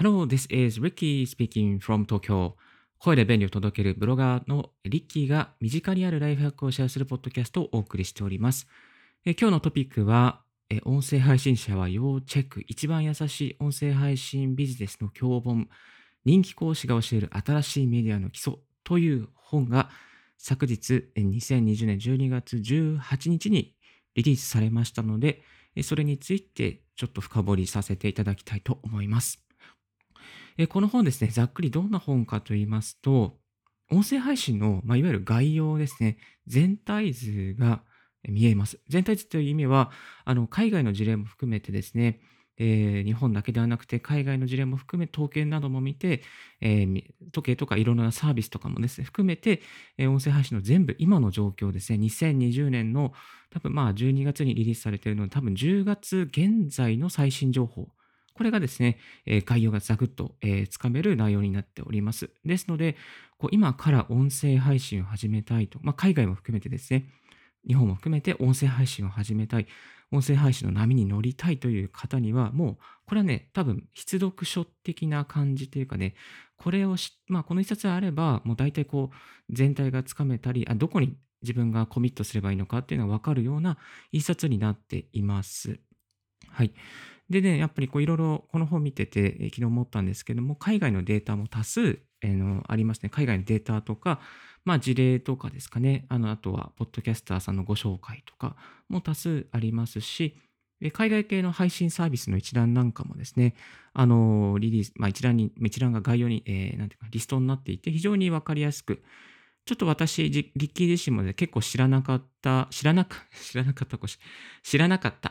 Hello, this is Ricky speaking from Tokyo. 声で便利を届けるブロガーのリッキーが身近にあるライフハックをシェアするポッドキャストをお送りしております。え今日のトピックは、え音声配信者は要チェック。一番優しい音声配信ビジネスの教本。人気講師が教える新しいメディアの基礎という本が昨日2020年12月18日にリリースされましたので、それについてちょっと深掘りさせていただきたいと思います。この本ですね、ざっくりどんな本かと言いますと、音声配信の、まあ、いわゆる概要ですね、全体図が見えます。全体図という意味は、あの海外の事例も含めてですね、えー、日本だけではなくて海外の事例も含め統計なども見て、えー、時計とかいろんなサービスとかもですね、含めて、えー、音声配信の全部今の状況ですね、2020年の多分まあ12月にリリースされているので、多分10月現在の最新情報これがですね、え概要がザクッと、えー、つかめる内容になっております。ですので、こう今から音声配信を始めたいと、まあ、海外も含めてですね、日本も含めて音声配信を始めたい、音声配信の波に乗りたいという方には、もう、これはね、多分、必読書的な感じというかね、これを、まあ、この一冊あれば、もう大体こう、全体がつかめたり、あどこに自分がコミットすればいいのかっていうのがわかるような一冊になっています。はい。でね、やっぱりこういろいろこの本見てて、え昨日思ったんですけども、海外のデータも多数、えー、のありますね。海外のデータとか、まあ事例とかですかね。あの、あとは、ポッドキャスターさんのご紹介とかも多数ありますし、海外系の配信サービスの一覧なんかもですね、あの、リリース、まあ一覧に、一覧が概要に、えー、なんていうか、リストになっていて、非常にわかりやすく、ちょっと私、リッキー自身も、ね、結構知らなかった、知らなか、知らなかった、知らなかった、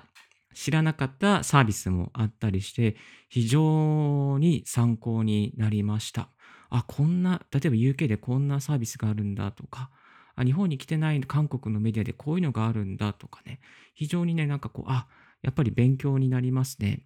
知らなかったサービスもあったりして、非常に参考になりました。あ、こんな、例えば UK でこんなサービスがあるんだとか、あ日本に来てない韓国のメディアでこういうのがあるんだとかね、非常にね、なんかこう、あ、やっぱり勉強になりますね。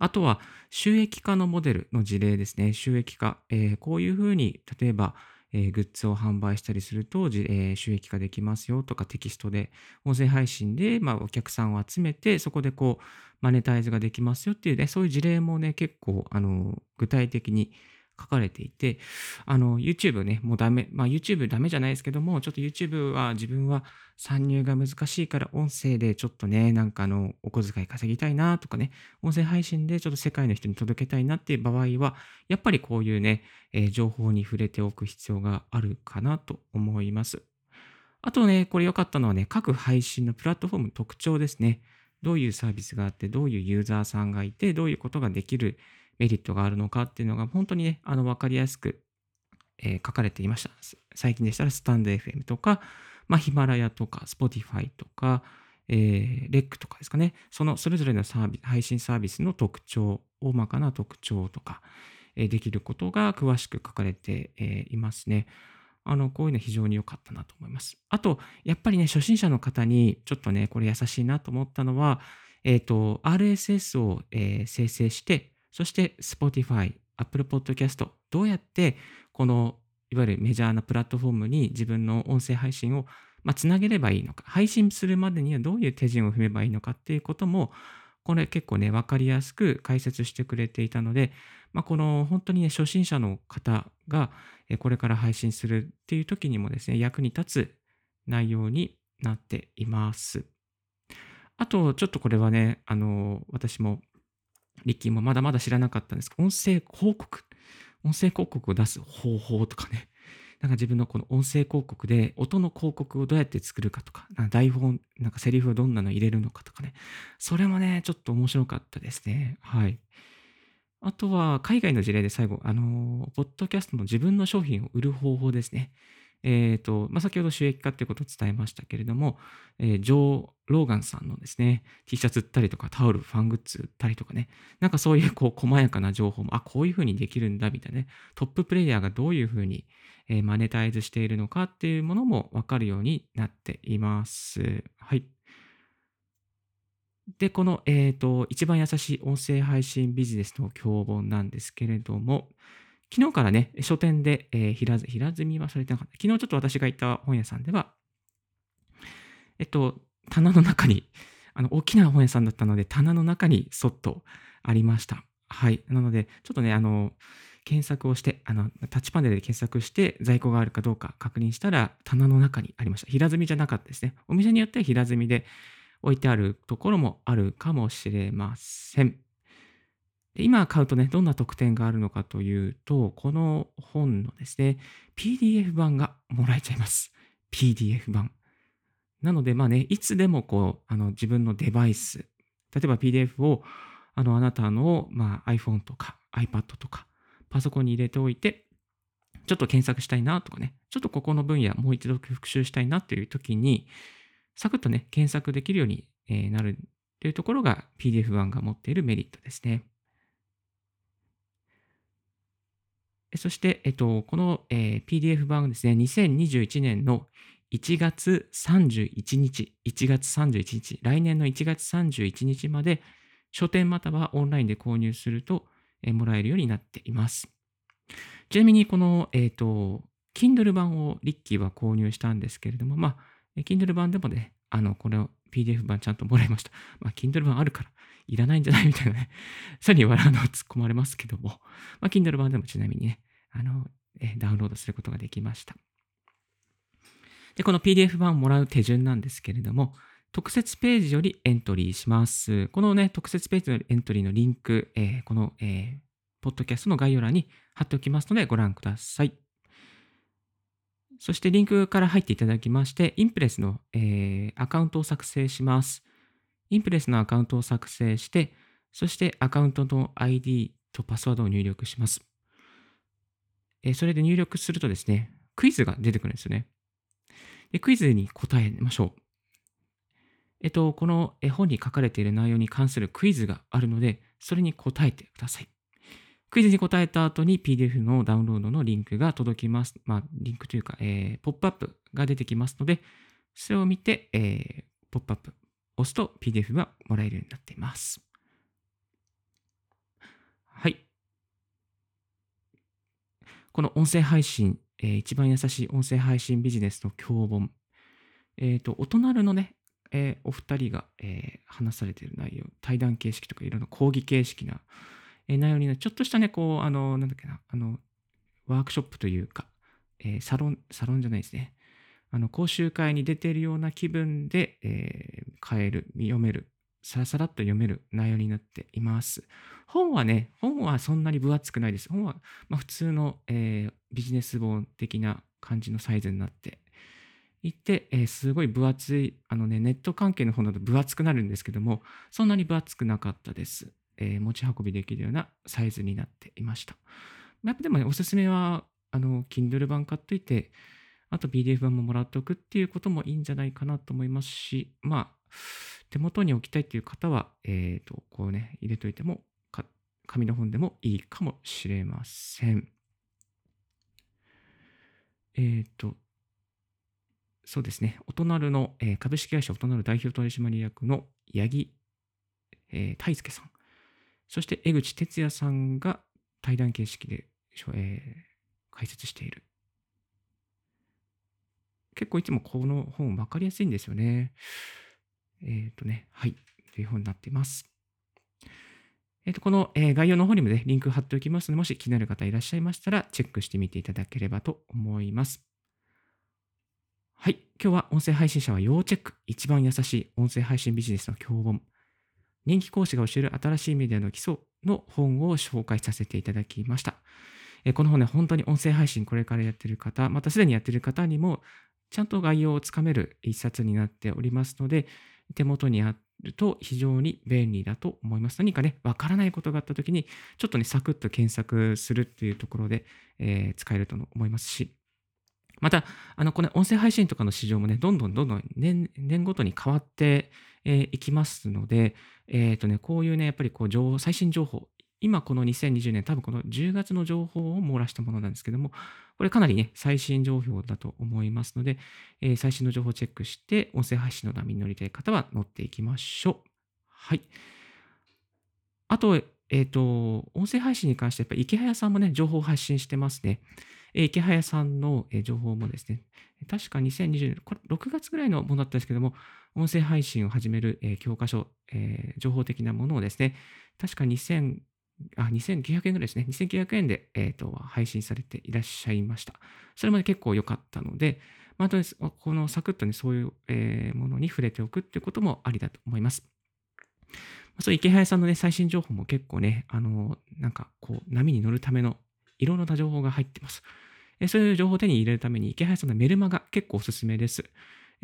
あとは、収益化のモデルの事例ですね。収益化。えー、こういうふうに、例えば、え、グッズを販売したりすると、え、収益化できますよとかテキストで、音声配信で、ま、お客さんを集めて、そこでこう、マネタイズができますよっていうね、そういう事例もね、結構、あの、具体的に書かれていて、あの、YouTube ね、もうダメ、まあ YouTube ダメじゃないですけども、ちょっと YouTube は自分は参入が難しいから音声でちょっとね、なんかあの、お小遣い稼ぎたいなとかね、音声配信でちょっと世界の人に届けたいなっていう場合は、やっぱりこういうね、えー、情報に触れておく必要があるかなと思います。あとね、これ良かったのはね、各配信のプラットフォーム特徴ですね。どういうサービスがあって、どういうユーザーさんがいて、どういうことができるメリットがあるのかっていうのが本当にね、あの、わかりやすく、えー、書かれていました。最近でしたらスタンド FM とか、まあ、ヒマラヤとか、Spotify とか、えー、レックとかですかね。そのそれぞれのサービ配信サービスの特徴、大まかな特徴とか、えー、できることが詳しく書かれて、えー、いますね。あの、こういうの非常に良かったなと思います。あと、やっぱりね、初心者の方にちょっとね、これ優しいなと思ったのは、えっ、ー、と、RSS を、えー、生成して、そして Spotify、Apple Podcast、どうやってこのいわゆるメジャーなプラットフォームに自分の音声配信をまあ、つなげればいいのか、配信するまでにはどういう手順を踏めばいいのかっていうことも、これ結構ね、わかりやすく解説してくれていたので、まあ、この本当にね、初心者の方がこれから配信するっていう時にもですね、役に立つ内容になっています。あと、ちょっとこれはね、あの、私もリッキーもまだまだ知らなかったんですけど音声広告、音声広告を出す方法とかね、なんか自分のこの音声広告で音の広告をどうやって作るかとか、か台本、なんかセリフをどんなの入れるのかとかね、それもね、ちょっと面白かったですね。はい。あとは、海外の事例で最後、あの、ポッドキャストの自分の商品を売る方法ですね。え、ー、と、まあ、先ほど収益化っていうことを伝えましたけれども、えー、ジョー・ローガンさんのですね、T シャツ売ったりとか、タオル、ファングッズ売ったりとかね、なんかそういうこう細やかな情報も、あ、こういうふうにできるんだみたいなね、トッププレイヤーがどういうふうに、えー、マネタイズしているのかっていうものもわかるようになっています。はい。で、この、えっ、ー、と、一番優しい音声配信ビジネスの教本なんですけれども、昨日からね、書店で、えー、平平積みはされてなかった。昨日ちょっと私が行った本屋さんでは、えっと、棚の中に、あの、大きな本屋さんだったので、棚の中にそっとありました。はい。なので、ちょっとね、あの、検索をして、あの、タッチパネルで検索して、在庫があるかどうか確認したら、棚の中にありました。平積みじゃなかったですね。お店によっては平積みで置いてあるところもあるかもしれません。で今買うとね、どんな特典があるのかというと、この本のですね、PDF 版がもらえちゃいます。PDF 版。なので、まあね、いつでもこう、あの自分のデバイス、例えば PDF をあのあなたの、まあ、iPhone とか iPad とかパソコンに入れておいて、ちょっと検索したいなとかね、ちょっとここの分野もう一度復習したいなという時に、サクッとね、検索できるようになるというところが PDF 版が持っているメリットですね。そして、えっと、この、えー、PDF 版ですね、2021年の1月31日、1月31日、来年の1月31日まで書店またはオンラインで購入すると、えー、もらえるようになっています。ちなみにこの、えっ、ー、と、Kindle 版をリッキーは購入したんですけれども、まあ、Kindle 版でもね、あの、この PDF 版ちゃんともらいました。まあ、Kindle 版あるからいらないんじゃない？みたいなね、そういうに笑うのは突っ込まれますけども、まあ、Kindle 版でもちなみにね、あの、えダウンロードすることができました。で、この PDF 版をもらう手順なんですけれども、特設ページよりエントリーします。このね、特設ページのエントリーのリンク、えー、この、えー、ポッドキャストの概要欄に貼っておきますのでご覧ください。そしてリンクから入っていただきまして、インプレスの、えー、アカウントを作成します。インプレスのアカウントを作成して、そしてアカウントの ID とパスワードを入力します。えー、それで入力するとですね、クイズが出てくるんですよね。でクイズに答えましょう。えっと、この絵本に書かれている内容に関するクイズがあるので、それに答えてください。クイズに答えた後に PDF のダウンロードのリンクが届きます。まあ、リンクというか、えー、ポップアップが出てきますので、それを見て、えー、ポップアップ押すと PDF がもらえるようになっています。はい。この音声配信、えー、一番優しい音声配信ビジネスの教本。えっ、ー、と、お隣のね、えー、お二人が、えー、話されている内容、対談形式とかいろんな講義形式な、えー、内容になちょっとしたね、こう、あの、なんだっけな、あの、ワークショップというか、えサロン、サロンじゃないですね。あの、講習会に出ているような気分で、え買える、読める、さらさらっと読める内容になっています。本はね、本はそんなに分厚くないです。本は、まあ、普通の、えビジネス本的な感じのサイズになっていて、えー、すごい分厚い、あのね、ネット関係の本だと分厚くなるんですけども、そんなに分厚くなかったです。えー、持ち運びできるようなサイズになっていました。やっぱでもね、おすすめは、あの、Kindle 版買っといて、あと PDF 版ももらっておくっていうこともいいんじゃないかなと思いますし、まあ、手元に置きたいっていう方は、えっ、ー、と、こうね、入れといても、紙の本でもいいかもしれません。えっ、ー、と、そうですね、お隣の、えー、株式会社お隣代表取締役の八木、えー、大輔さん、そして江口哲也さんが対談形式で、えー、解説している。結構いつもこの本分かりやすいんですよね。えっ、ー、とね、はい、という本になっています。えっ、ー、と、この、えー、概要の方にもね、リンク貼っておきますので、もし気になる方いらっしゃいましたら、チェックしてみていただければと思います。はい。今日は音声配信者は要チェック。一番優しい音声配信ビジネスの教本。人気講師が教える新しいメディアの基礎の本を紹介させていただきました。えこの本ね、本当に音声配信これからやってる方、またすでにやってる方にも、ちゃんと概要をつかめる一冊になっておりますので、手元にあると非常に便利だと思います。何かね、わからないことがあったときに、ちょっとね、サクッと検索するっていうところで、えー、使えると思いますし、また、あの、この音声配信とかの市場もね、どんどんどんどん年年ごとに変わってい、えー、きますので、えっ、ー、とね、こういうね、やっぱりこう情、最新情報、今この2020年、多分この10月の情報を網羅したものなんですけども、これかなりね、最新情報だと思いますので、えー、最新の情報をチェックして、音声配信の波に乗りたい方は乗っていきましょう。はい。あと、えっ、ー、と、音声配信に関して、やっぱり池早さんもね、情報を発信してますね。池早さんの、情報もですね、確か2020年、これ6月ぐらいのものだったんですけども、音声配信を始める、教科書、情報的なものをですね、確か2000あ、2900円ぐらいですね。2900円で、えーと、配信されていらっしゃいました。それまで結構良かったので、まあ、とこのサクッとね、そういう、ものに触れておくっていうこともありだと思います。そう池早さんのね、最新情報も結構ね、あの、なんかこう、波に乗るためのいろんな情報が入ってます。そういう情報を手に入れるために、池早さんのメルマガ結構おすすめです。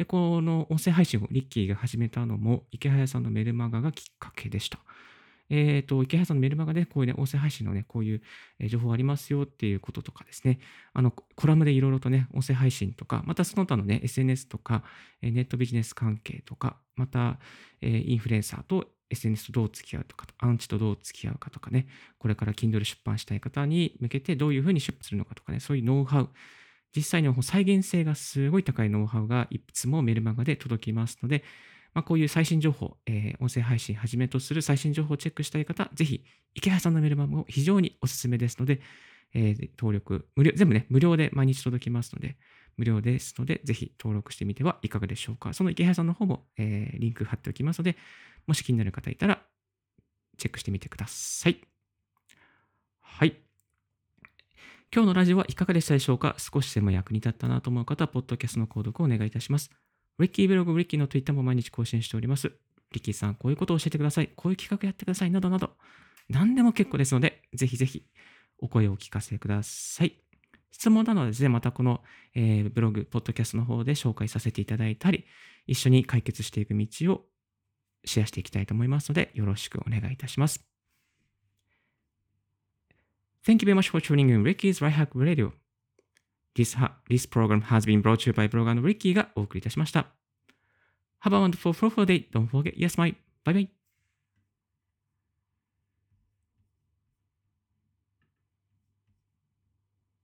この音声配信をリッキーが始めたのも、池早さんのメルマガがきっかけでした。えっ、ー、と、池原さんのメルマガで、こういうね、音声配信のね、こういう、情報ありますよっていうこととかですね、あの、コラムでいろいろとね、音声配信とか、またその他のね、SNS とか、ネットビジネス関係とか、また、インフルエンサーと SNS とどう付き合うとか、アンチとどう付き合うかとかね、これから Kindle 出版したい方に向けてどういうふうに出版するのかとかね、そういうノウハウ、実際に再現性がすごい高いノウハウがいつもメルマガで届きますので、まあ、こういう最新情報、えー、音声配信はじめとする最新情報をチェックしたい方、ぜひ、池原さんのメルマガも非常におすすめですので、えー、登録、無料、全部ね、無料で毎日届きますので、無料ですので、ぜひ登録してみてはいかがでしょうか。その池原さんの方も、えー、リンク貼っておきますので、もし気になる方いたら、チェックしてみてください。はい。今日のラジオはいかがでしたでしょうか？少しでも役に立ったなと思う方は、ポッドキャストの購読をお願いいたします。リッキーブログ、リッキーの Twitter も毎日更新しております。リッキーさん、こういうことを教えてください。こういう企画やってください。などなど、何でも結構ですので、ぜひぜひお声をお聞かせください。質問などはですね、またこの、えー、ブログ、ポッドキャストの方で紹介させていただいたり、一緒に解決していく道をシェアしていきたいと思いますので、よろしくお願いいたします。Thank you very much for tuning in Ricky's Right Hack Radio. This, this program has been brought to you by ブロガーの Ricky がお送りいたしました。Have a wonderful, fruitful day. Don't forget, yes, my. Bye bye.